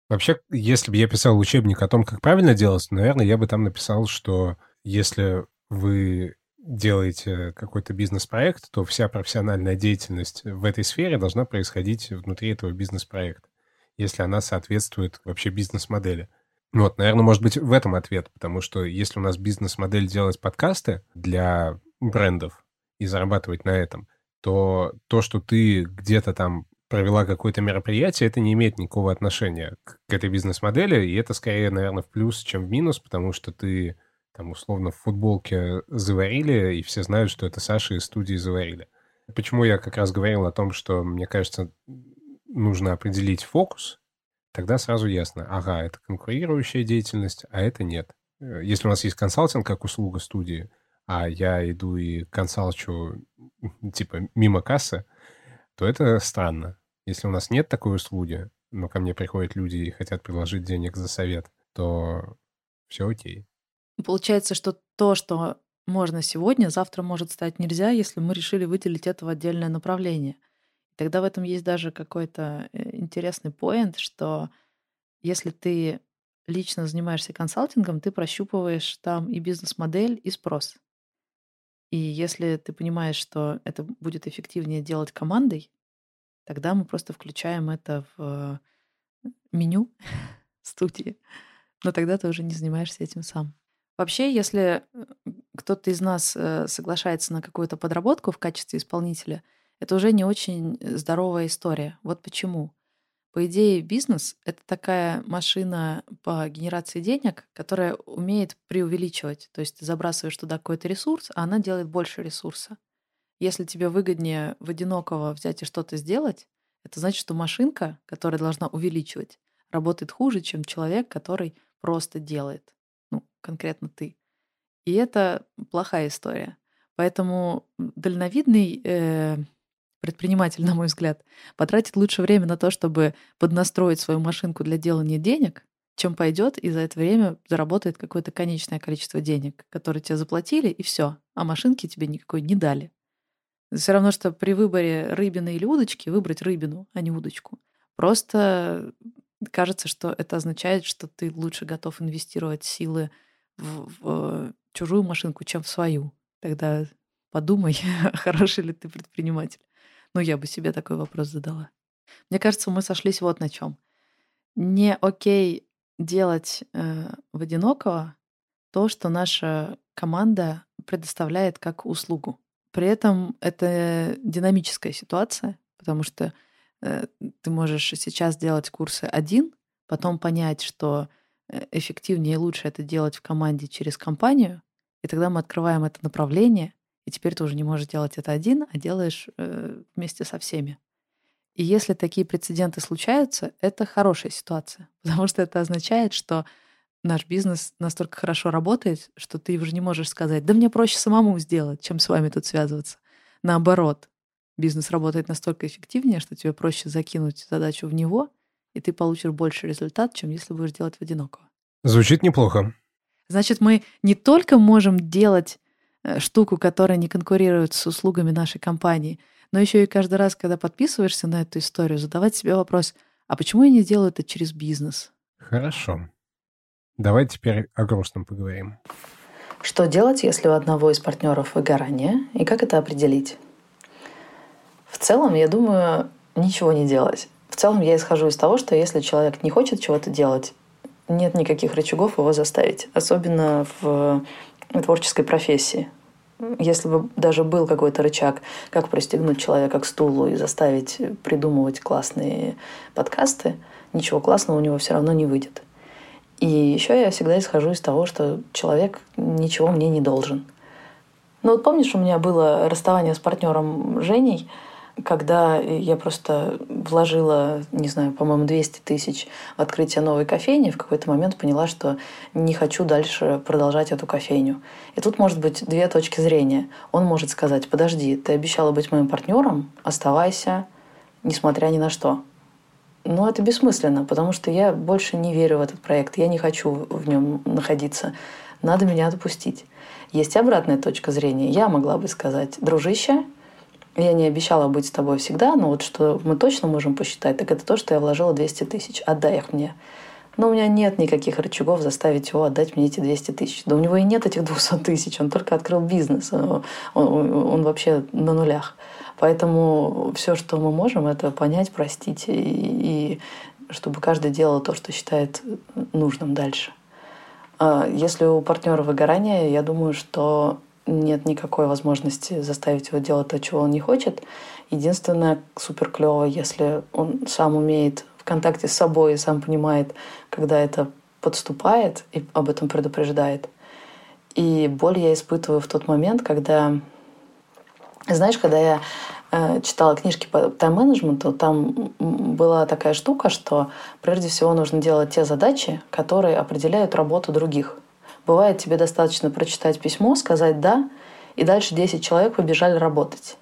S2: Вообще, если бы я писал учебник о том, как правильно делать, наверное, я бы там написал, что если вы делаете какой-то бизнес-проект, то вся профессиональная деятельность в этой сфере должна происходить внутри этого бизнес-проекта, если она соответствует вообще бизнес-модели. Вот, наверное, может быть, в этом ответ, потому что если у нас бизнес-модель делать подкасты для брендов и зарабатывать на этом, то то, что ты где-то там провела какое-то мероприятие, это не имеет никакого отношения к этой бизнес-модели, и это скорее, наверное, в плюс, чем в минус, потому что ты там условно в футболке заварили, и все знают, что это Саша из студии заварили. Почему я как раз говорил о том, что, мне кажется, нужно определить фокус, тогда сразу ясно, ага, это конкурирующая деятельность, а это нет. Э, если у нас есть консалтинг как услуга студии, а я иду и консалчу типа мимо кассы, то это странно. Если у нас нет такой услуги, но ко мне приходят люди и хотят предложить денег за совет, то все окей.
S1: Получается, что то, что можно сегодня, завтра может стать нельзя, если мы решили выделить это в отдельное направление. Тогда в этом есть даже какой-то э, интересный поинт, что если ты лично занимаешься консалтингом, ты прощупываешь там и бизнес-модель, и спрос. И если ты понимаешь, что это будет эффективнее делать командой, тогда мы просто включаем это в э, меню студии. Но тогда ты уже не занимаешься этим сам. Вообще, если э, кто-то из нас э, соглашается на какую-то подработку в качестве исполнителя, это уже не очень здоровая история. Вот почему.
S6: По идее, бизнес — это такая машина по генерации денег, которая умеет преувеличивать. То есть ты забрасываешь туда какой-то ресурс, а она делает больше ресурса. Если тебе выгоднее в одинокого взять и что-то сделать, это значит, что машинка, которая должна увеличивать, работает хуже, чем человек, который просто делает. Конкретно ты. И это плохая история. Поэтому дальновидный э, предприниматель, на мой взгляд, потратит лучше время на то, чтобы поднастроить свою машинку для делания денег, чем пойдет и за это время заработает какое-то конечное количество денег, которые тебе заплатили, и все, а машинки тебе никакой не дали. Все равно, что при выборе рыбины или удочки выбрать рыбину, а не удочку. Просто кажется, что это означает, что ты лучше готов инвестировать силы в, в чужую машинку, чем в свою. Тогда подумай, хороший ли ты предприниматель. Ну, я бы себе такой вопрос задала. Мне кажется, мы сошлись вот на чем. Не окей делать э, в одинокого то, что наша команда предоставляет как услугу. При этом это динамическая ситуация, потому что э, ты можешь сейчас делать курсы один, потом понять, что э, эффективнее и лучше это делать в команде через компанию, и тогда мы открываем это направление, и теперь ты уже не можешь делать это один, а делаешь э, вместе со всеми. И если такие прецеденты случаются, это хорошая ситуация, потому что это означает, что наш бизнес настолько хорошо работает, что ты уже не можешь сказать, да мне проще самому сделать, чем с вами тут связываться. Наоборот, бизнес работает настолько эффективнее, что тебе проще закинуть задачу в него, и ты получишь больше результат, чем если будешь делать в одинокого.
S2: Звучит неплохо.
S6: Значит, мы не только можем делать Э, штуку, которая не конкурирует с услугами нашей компании. Но еще и каждый раз, когда подписываешься на эту историю, задавать себе вопрос, а почему я не делаю это через бизнес?
S2: Хорошо. Давай теперь о грустном поговорим.
S1: Что делать, если у одного из партнеров выгорание, и как это определить? В целом, я думаю, ничего не делать. Целом, я исхожу из того, что если человек не хочет чего-то делать, нет никаких рычагов его заставить. Особенно в творческой профессии. Если бы даже был какой-то рычаг, как пристегнуть человека к стулу и заставить придумывать классные подкасты, ничего классного у него все равно не выйдет. И еще я всегда исхожу из того, что человек ничего мне не должен. Ну вот помнишь, у меня было расставание с партнером Женей – когда я просто вложила, не знаю, по-моему, 200 тысяч в открытие новой кофейни, в какой-то момент поняла, что не хочу дальше продолжать эту кофейню. И тут может быть две точки зрения. Он может сказать, подожди, ты обещала быть моим партнером, оставайся, несмотря ни на что. Но это бессмысленно, потому что я больше не верю в этот проект, я не хочу в нем находиться. Надо меня отпустить. Есть обратная точка зрения. Я могла бы сказать, дружище, я не обещала быть с тобой всегда, но вот что мы точно можем посчитать, так это то, что я вложила 200 тысяч. Отдай их мне. Но у меня нет никаких рычагов заставить его отдать мне эти 200 тысяч. Да у него и нет этих 200 тысяч, он только открыл бизнес, он, он, он вообще на нулях. Поэтому все, что мы можем, это понять, простить и, и чтобы каждый делал то, что считает нужным дальше. А если у партнера выгорание, я думаю, что нет никакой возможности заставить его делать то, чего он не хочет. Единственное, супер клево, если он сам умеет в контакте с собой и сам понимает, когда это подступает и об этом предупреждает. И боль я испытываю в тот момент, когда... Знаешь, когда я э, читала книжки по тайм-менеджменту, там была такая штука, что прежде всего нужно делать те задачи, которые определяют работу других – Бывает, тебе достаточно прочитать письмо, сказать «да», и дальше 10 человек побежали работать.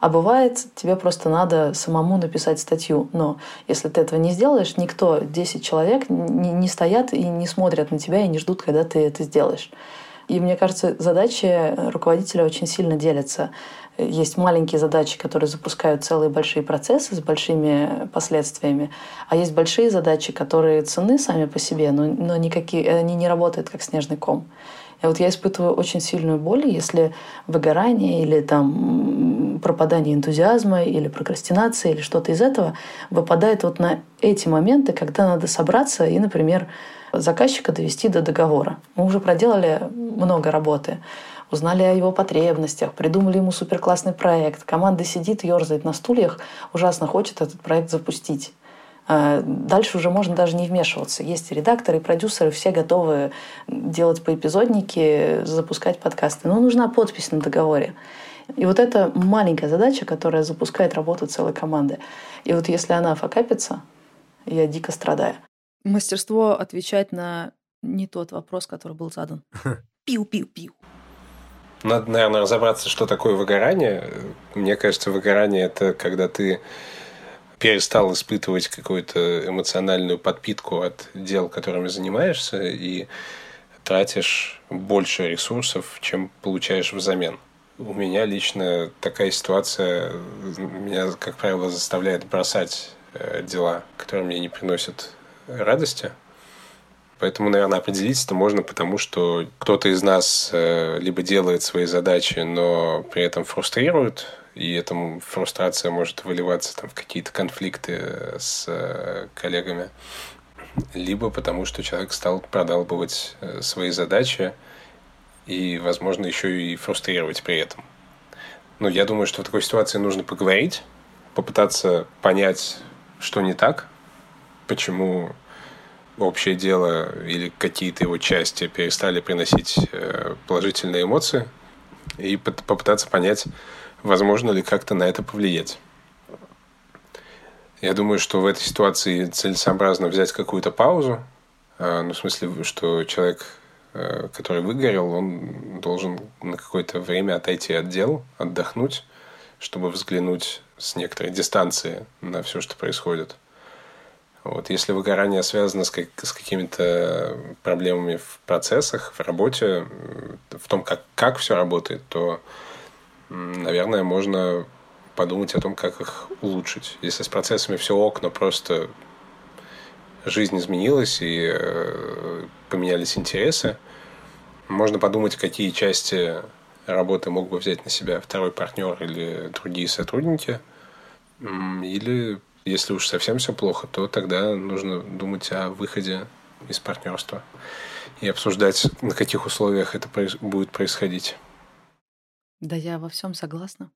S1: А бывает, тебе просто надо самому написать статью. Но если ты этого не сделаешь, никто, 10 человек не, не стоят и не смотрят на тебя и не ждут, когда ты это сделаешь. И мне кажется, задачи руководителя очень сильно делятся. Есть маленькие задачи, которые запускают целые большие процессы с большими последствиями, а есть большие задачи, которые цены сами по себе, но, но никакие, они не работают как снежный ком. И вот я испытываю очень сильную боль, если выгорание или там пропадание энтузиазма или прокрастинация или что-то из этого выпадает вот на эти моменты, когда надо собраться и, например, заказчика довести до договора. Мы уже проделали много работы узнали о его потребностях, придумали ему суперклассный проект. Команда сидит, ерзает на стульях, ужасно хочет этот проект запустить.
S7: А дальше уже можно даже не вмешиваться. Есть редакторы и продюсеры, все готовы делать по эпизоднике, запускать подкасты. Но нужна подпись на договоре. И вот это маленькая задача, которая запускает работу целой команды. И вот если она факапится, я дико страдаю.
S1: Мастерство отвечать на не тот вопрос, который был задан. Пиу-пиу-пиу.
S2: Надо, наверное, разобраться, что такое выгорание. Мне кажется, выгорание – это когда ты перестал испытывать какую-то эмоциональную подпитку от дел, которыми занимаешься, и тратишь больше ресурсов, чем получаешь взамен. У меня лично такая ситуация меня, как правило, заставляет бросать э, дела, которые мне не приносят радости. Поэтому, наверное, определить это можно, потому что кто-то из нас э, либо делает свои задачи, но при этом фрустрирует, и эта фрустрация может выливаться там, в какие-то конфликты э, с э, коллегами, либо потому что человек стал продалбывать свои задачи и, возможно, еще и фрустрировать при этом. Но я думаю, что в такой ситуации нужно поговорить, попытаться понять, что не так, почему общее дело или какие-то его части перестали приносить положительные эмоции, и попытаться понять, возможно ли как-то на это повлиять. Я думаю, что в этой ситуации целесообразно взять какую-то паузу, а, ну, в смысле, что человек, э, который выгорел, он должен на какое-то время отойти от дел, отдохнуть, чтобы взглянуть с некоторой дистанции на все, что происходит. Вот. Если выгорание связано с, как, с какими-то проблемами в процессах, в работе, в том, как, как все работает, то наверное, можно подумать о том, как их улучшить. Если с процессами все ок, но просто жизнь изменилась и э, поменялись интересы, можно подумать, какие части работы мог бы взять на себя второй партнер или другие сотрудники. Или, если уж совсем все плохо, то тогда нужно думать о выходе из партнерства и обсуждать, на каких условиях это будет происходить.
S1: Да, я во всем согласна.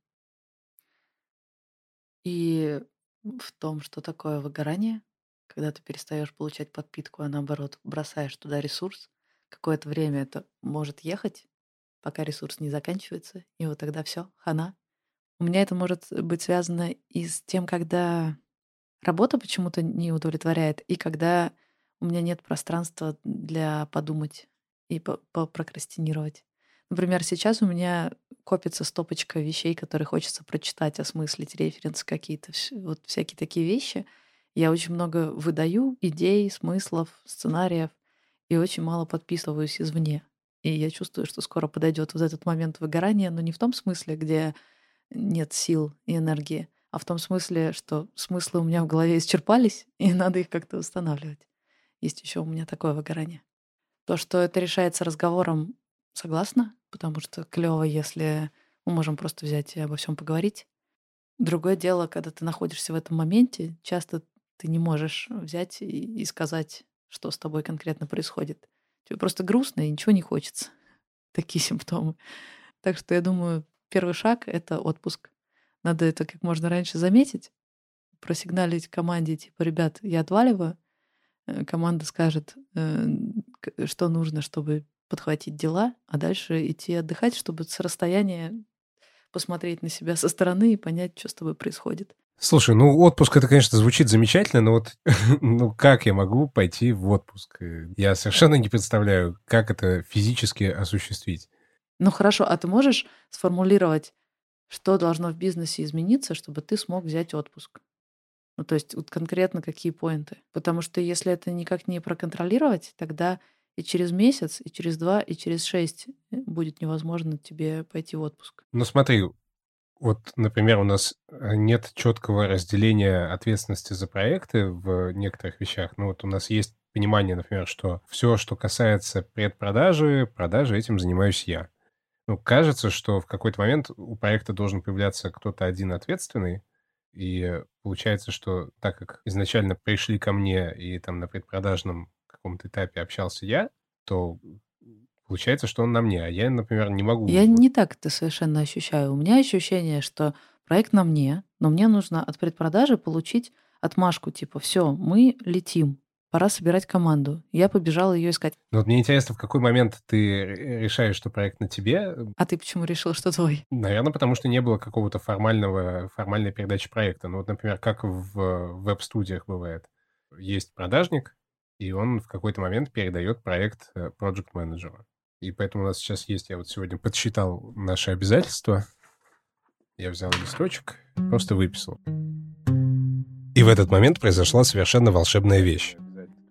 S1: И в том, что такое выгорание, когда ты перестаешь получать подпитку, а наоборот бросаешь туда ресурс, какое-то время это может ехать, пока ресурс не заканчивается, и вот тогда все, хана. У меня это может быть связано и с тем, когда работа почему-то не удовлетворяет, и когда у меня нет пространства для подумать и попрокрастинировать. Например, сейчас у меня копится стопочка вещей, которые хочется прочитать, осмыслить, референсы какие-то, вот всякие такие вещи. Я очень много выдаю идей, смыслов, сценариев и очень мало подписываюсь извне. И я чувствую, что скоро подойдет вот этот момент выгорания, но не в том смысле, где нет сил и энергии, а в том смысле, что смыслы у меня в голове исчерпались, и надо их как-то устанавливать. Есть еще у меня такое выгорание. То, что это решается разговором Согласна, потому что клево, если мы можем просто взять и обо всем поговорить. Другое дело, когда ты находишься в этом моменте, часто ты не можешь взять и, и сказать, что с тобой конкретно происходит. Тебе просто грустно и ничего не хочется. Такие симптомы. Так что я думаю, первый шаг — это отпуск. Надо это как можно раньше заметить, просигналить команде, типа, ребят, я отваливаю. Э, команда скажет, э, что нужно, чтобы подхватить дела, а дальше идти отдыхать, чтобы с расстояния посмотреть на себя со стороны и понять, что с тобой происходит.
S2: Слушай, ну отпуск это, конечно, звучит замечательно, но вот ну как я могу пойти в отпуск? Я совершенно не представляю, как это физически осуществить.
S1: Ну хорошо, а ты можешь сформулировать, что должно в бизнесе измениться, чтобы ты смог взять отпуск? Ну, то есть вот конкретно какие поинты? Потому что если это никак не проконтролировать, тогда и через месяц, и через два, и через шесть э, будет невозможно тебе пойти в отпуск.
S2: Ну смотри, вот, например, у нас э, нет четкого разделения ответственности за проекты в некоторых вещах. Ну вот у нас есть понимание, например, что все, что касается предпродажи, продажи, этим занимаюсь я. Ну, кажется, что в какой-то момент у проекта должен появляться кто-то один ответственный, и получается, что так как изначально пришли ко мне и там на предпродажном каком-то этапе общался я, то получается, что он на мне, а я, например, не могу.
S1: Я не так это совершенно ощущаю. У меня ощущение, что проект на мне, но мне нужно от предпродажи получить отмашку, типа, все, мы летим, пора собирать команду. Я побежала ее искать.
S2: Ну, вот мне интересно, в какой момент ты решаешь, что проект на тебе?
S1: А ты почему решил, что твой?
S2: Наверное, потому что не было какого-то формального, формальной передачи проекта. Ну, вот, например, как в веб-студиях бывает. Есть продажник, и он в какой-то момент передает проект э, project менеджеру И поэтому у нас сейчас есть, я вот сегодня подсчитал наши обязательства. Я взял листочек, просто выписал. И в этот момент произошла совершенно волшебная вещь.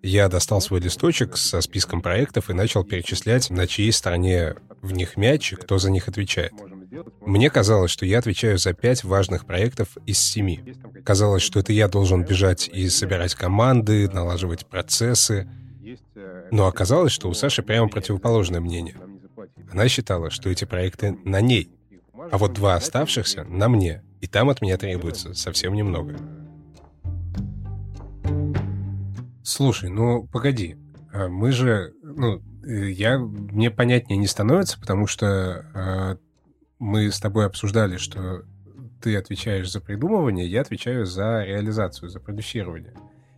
S2: Я достал свой листочек со списком проектов и начал перечислять, на чьей стороне в них мяч и кто за них отвечает. Мне казалось, что я отвечаю за пять важных проектов из семи. Казалось, что это я должен бежать и собирать команды, налаживать процессы. Но оказалось, что у Саши прямо противоположное мнение. Она считала, что эти проекты на ней, а вот два оставшихся на мне, и там от меня требуется совсем немного. Слушай, ну погоди, а мы же, ну, э, я, мне понятнее не становится, потому что а, мы с тобой обсуждали, что ты отвечаешь за придумывание, я отвечаю за реализацию, за продюсирование.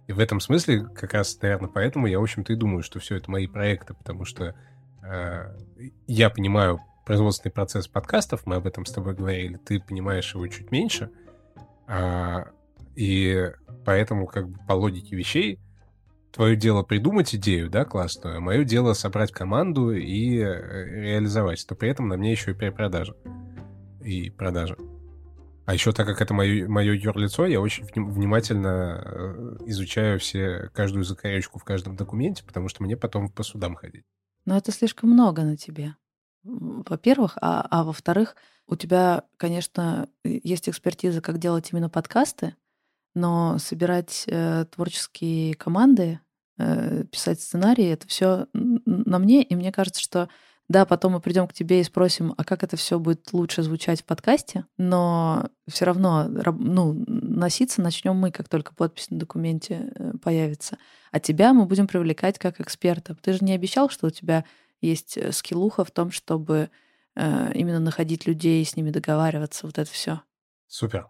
S2: И в этом смысле, как раз, наверное, поэтому я, в общем-то, и думаю, что все это мои проекты, потому что э, я понимаю производственный процесс подкастов, мы об этом с тобой говорили, ты понимаешь его чуть меньше, э, и поэтому, как бы, по логике вещей, твое дело придумать идею, да, классную, а мое дело собрать команду и э, реализовать, то при этом на мне еще и перепродажа и продажа. А еще так как это мое, мое юрлицо, я очень внимательно э, изучаю все, каждую закорючку в каждом документе, потому что мне потом по судам ходить.
S1: Но это слишком много на тебе. Во-первых, а, а во-вторых, у тебя, конечно, есть экспертиза, как делать именно подкасты, но собирать э, творческие команды, э, писать сценарии, это все на мне, и мне кажется, что да, потом мы придем к тебе и спросим, а как это все будет лучше звучать в подкасте, но все равно ну, носиться начнем мы, как только подпись на документе э, появится. А тебя мы будем привлекать как эксперта. Ты же не обещал, что у тебя есть э, скиллуха в том, чтобы э, именно находить людей, с ними договариваться, вот это все.
S2: Супер.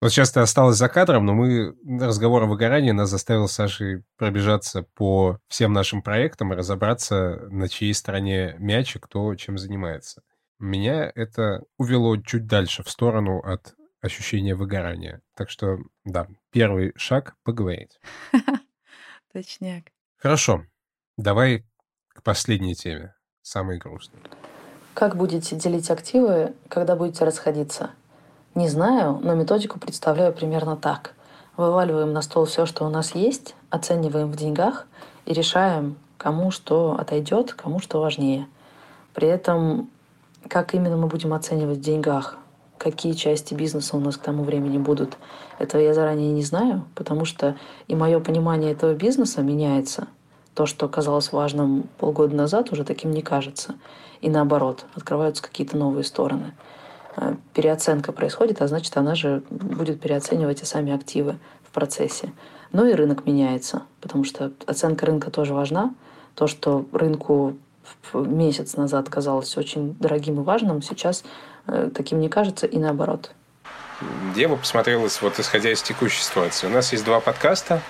S2: Вот сейчас ты осталась за кадром, но мы разговор о выгорании нас заставил с Сашей пробежаться по всем нашим проектам и разобраться, на чьей стороне мяч и кто чем занимается. Меня это увело чуть дальше, в сторону от ощущения выгорания. Так что, да, первый шаг — поговорить.
S1: Точняк.
S2: Хорошо. Давай к последней теме, самой грустной.
S7: Как будете делить активы, когда будете расходиться? Не знаю, но методику представляю примерно так. Вываливаем на стол все, что у нас есть, оцениваем в деньгах и решаем, кому что отойдет, кому что важнее. При этом, как именно мы будем оценивать в деньгах, какие части бизнеса у нас к тому времени будут, этого я заранее не знаю, потому что и мое понимание этого бизнеса меняется. То, что казалось важным полгода назад, уже таким не кажется. И наоборот, открываются какие-то новые стороны. Э, переоценка происходит, а значит, она же будет переоценивать и сами активы в процессе. Но и рынок меняется, потому что оценка рынка тоже важна. То, что рынку месяц назад казалось очень дорогим и важным, сейчас э, таким не кажется и наоборот.
S2: Дело посмотрелось вот исходя из текущей ситуации. У нас есть два подкаста,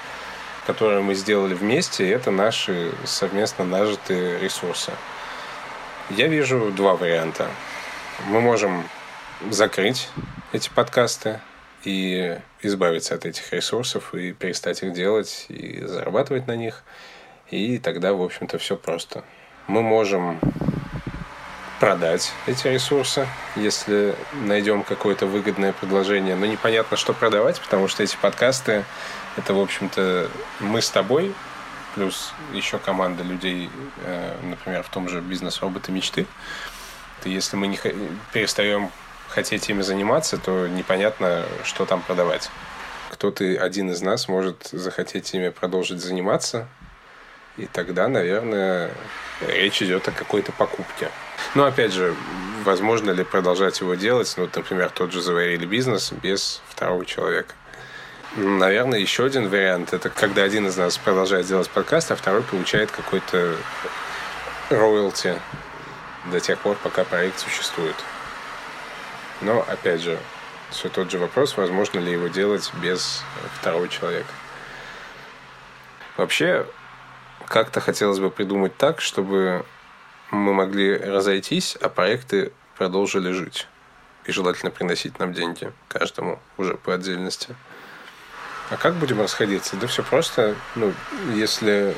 S2: которые мы сделали вместе, и это наши совместно нажитые ресурсы. Я вижу два варианта. Мы можем закрыть эти подкасты и избавиться от этих ресурсов и перестать их делать и зарабатывать на них. И тогда, в общем-то, все просто. Мы можем продать эти ресурсы, если найдем какое-то выгодное предложение. Но непонятно, что продавать, потому что эти подкасты — это, в общем-то, мы с тобой, плюс еще команда людей, э, например, в том же бизнес-роботы мечты. То если мы не перестаем хотеть ими заниматься, то непонятно, что там продавать. Кто-то один из нас может захотеть ими продолжить заниматься, и тогда, наверное, речь идет о какой-то покупке. Но опять же, возможно ли продолжать его делать, ну, например, тот же заварили бизнес без второго человека. Наверное, еще один вариант – это когда один из нас продолжает делать подкаст, а второй получает какой-то роялти до тех пор, пока проект существует. Но, опять же, все тот же вопрос, возможно ли его делать без второго человека. Вообще, как-то хотелось бы придумать так, чтобы мы могли разойтись, а проекты продолжили жить. И желательно приносить нам деньги каждому уже по отдельности. А как будем расходиться? Да все просто. Ну, если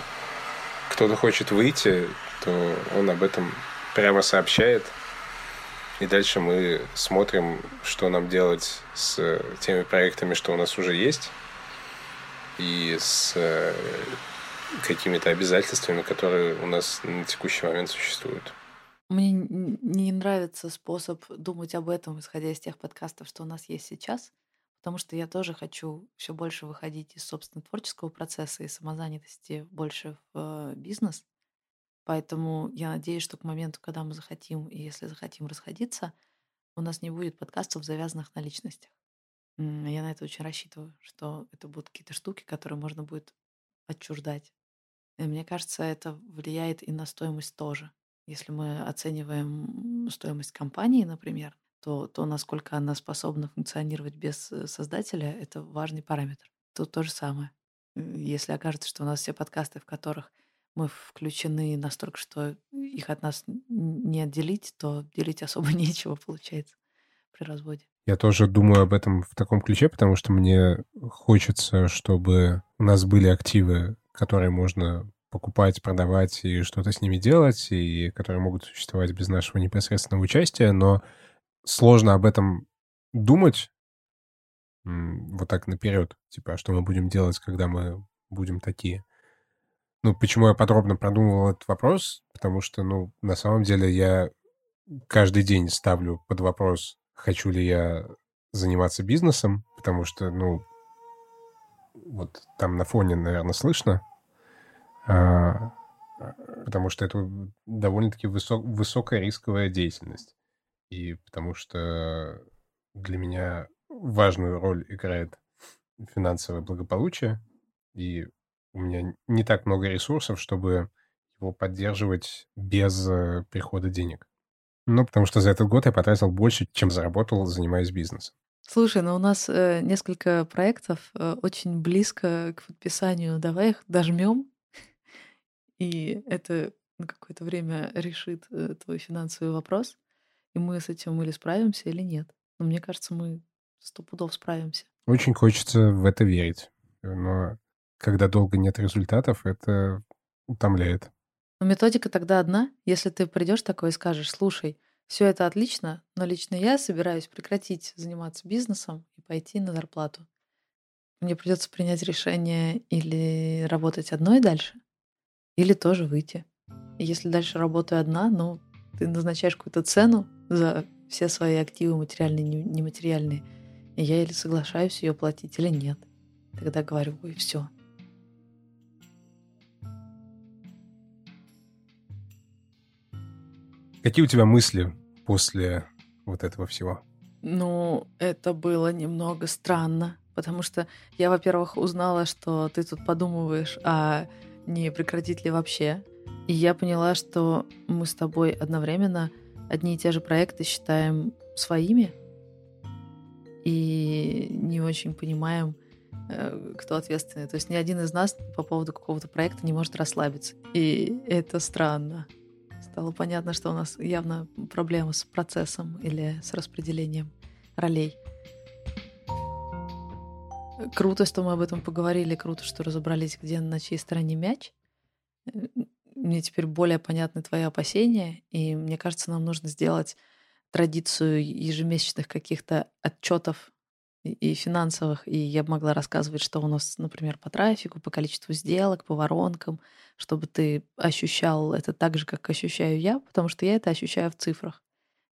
S2: кто-то хочет выйти, то он об этом прямо сообщает. И дальше мы смотрим, что нам делать с теми проектами, что у нас уже есть, и с э, какими-то обязательствами, которые у нас на текущий момент существуют.
S1: Мне не нравится способ думать об этом, исходя из тех подкастов, что у нас есть сейчас, потому что я тоже хочу все больше выходить из собственного творческого процесса и самозанятости больше в э, бизнес. Поэтому я надеюсь, что к моменту, когда мы захотим, и если захотим расходиться, у нас не будет подкастов, завязанных на личностях. Я на это очень рассчитываю, что это будут какие-то штуки, которые можно будет отчуждать. И мне кажется, это влияет и на стоимость тоже. Если мы оцениваем стоимость компании, например, то то, насколько она способна функционировать без э, создателя, это важный параметр. Тут то же самое. Если окажется, что у нас все подкасты, в которых мы включены настолько, что их от нас не отделить, то делить особо нечего получается при разводе.
S2: Я тоже думаю об этом в таком ключе, потому что мне хочется, чтобы у нас были активы, которые можно покупать, продавать и что-то с ними делать, и которые могут существовать без нашего непосредственного участия, но сложно об этом думать вот так наперед, типа, а что мы будем делать, когда мы будем такие. Ну, почему я подробно продумывал этот вопрос? Потому что, ну, на самом деле я каждый день ставлю под вопрос, хочу ли я заниматься бизнесом, потому что, ну, вот там на фоне, наверное, слышно, а, потому что это довольно-таки высок, высокая рисковая деятельность. И потому что для меня важную роль играет финансовое благополучие, и у меня не так много ресурсов, чтобы его поддерживать без э, прихода денег. Ну, потому что за этот год я потратил больше, чем заработал, занимаясь бизнесом.
S1: Слушай, ну у нас э, несколько проектов э, очень близко к подписанию. Давай их дожмем, и это на какое-то время решит э, твой финансовый вопрос, и мы с этим или справимся, или нет. Но мне кажется, мы сто пудов справимся.
S2: Очень хочется в это верить. Но когда долго нет результатов, это утомляет.
S1: Но методика тогда одна. Если ты придешь такой и скажешь, слушай, все это отлично, но лично я собираюсь прекратить заниматься бизнесом и пойти на зарплату. Мне придется принять решение или работать одной дальше, или тоже выйти. И если дальше работаю одна, ну, ты назначаешь какую-то цену за все свои активы, материальные, нематериальные, и я или соглашаюсь ее платить, или нет. Тогда говорю, ой, все,
S2: Какие у тебя мысли после вот этого всего?
S1: Ну, это было немного странно, потому что я, во-первых, узнала, что ты тут подумываешь, а не прекратить ли вообще. И я поняла, что мы с тобой одновременно одни и те же проекты считаем своими и не очень понимаем, э, кто ответственный. То есть ни один из нас по поводу какого-то проекта не может расслабиться. И это странно стало понятно, что у нас явно проблема с процессом или с распределением ролей. Круто, что мы об этом поговорили, круто, что разобрались, где на чьей стороне мяч. Мне теперь более понятны твои опасения, и мне кажется, нам нужно сделать традицию ежемесячных каких-то отчетов и финансовых, и я бы могла рассказывать, что у нас, например, по трафику, по количеству сделок, по воронкам, чтобы ты ощущал это так же, как ощущаю я, потому что я это ощущаю в цифрах.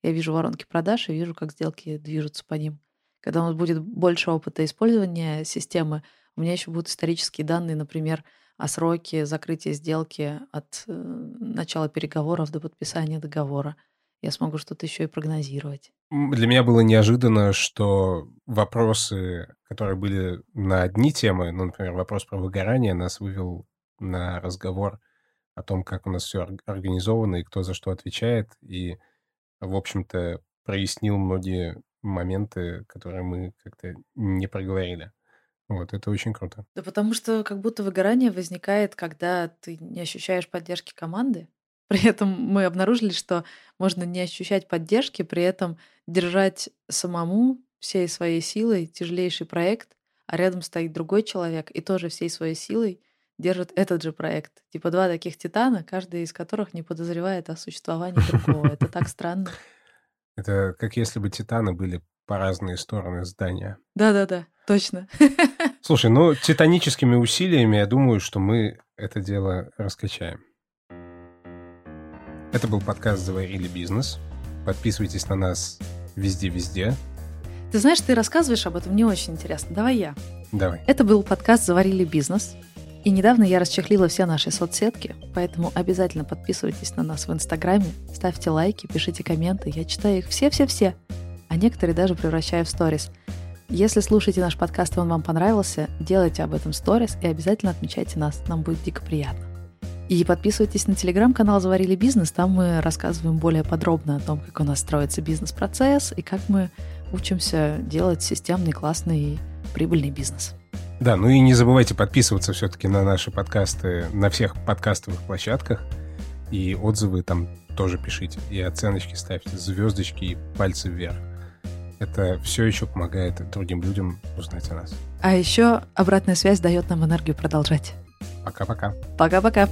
S1: Я вижу воронки продаж и вижу, как сделки движутся по ним. Когда у нас будет больше опыта использования системы, у меня еще будут исторические данные, например, о сроке закрытия сделки от э, начала переговоров до подписания договора. Я смогу что-то еще и прогнозировать.
S2: Для меня было неожиданно, что вопросы, которые были на одни темы, ну, например, вопрос про выгорание, нас вывел на разговор о том, как у нас все организовано и кто за что отвечает. И, в общем-то, прояснил многие моменты, которые мы как-то не проговорили. Вот, это очень круто.
S1: Да потому что как будто выгорание возникает, когда ты не ощущаешь поддержки команды. При этом мы обнаружили, что можно не ощущать поддержки, при этом держать самому всей своей силой тяжелейший проект, а рядом стоит другой человек и тоже всей своей силой держит этот же проект. Типа два таких титана, каждый из которых не подозревает о существовании другого. Это так странно.
S2: Это как если бы титаны были по разные стороны здания.
S1: Да-да-да, точно.
S2: Слушай, ну, титаническими усилиями, я думаю, что мы это дело раскачаем. Это был подкаст «Заварили бизнес». Подписывайтесь на нас везде-везде.
S1: Ты знаешь, ты рассказываешь об этом, мне очень интересно. Давай я.
S2: Давай.
S1: Это был подкаст «Заварили бизнес». И недавно я расчехлила все наши соцсетки, поэтому обязательно подписывайтесь на нас в Инстаграме, ставьте лайки, пишите комменты. Я читаю их все-все-все, а некоторые даже превращаю в сторис. Если слушаете наш подкаст и он вам понравился, делайте об этом сторис и обязательно отмечайте нас. Нам будет дико приятно. И подписывайтесь на телеграм-канал «Заварили бизнес». Там мы рассказываем более подробно о том, как у нас строится бизнес-процесс и как мы учимся делать системный, классный и прибыльный бизнес.
S2: Да, ну и не забывайте подписываться все-таки на наши подкасты на всех подкастовых площадках. И отзывы там тоже пишите. И оценочки ставьте, звездочки и пальцы вверх. Это все еще помогает другим людям узнать о нас.
S1: А еще обратная связь дает нам энергию продолжать.
S2: Пока-пока.
S1: Пока-пока.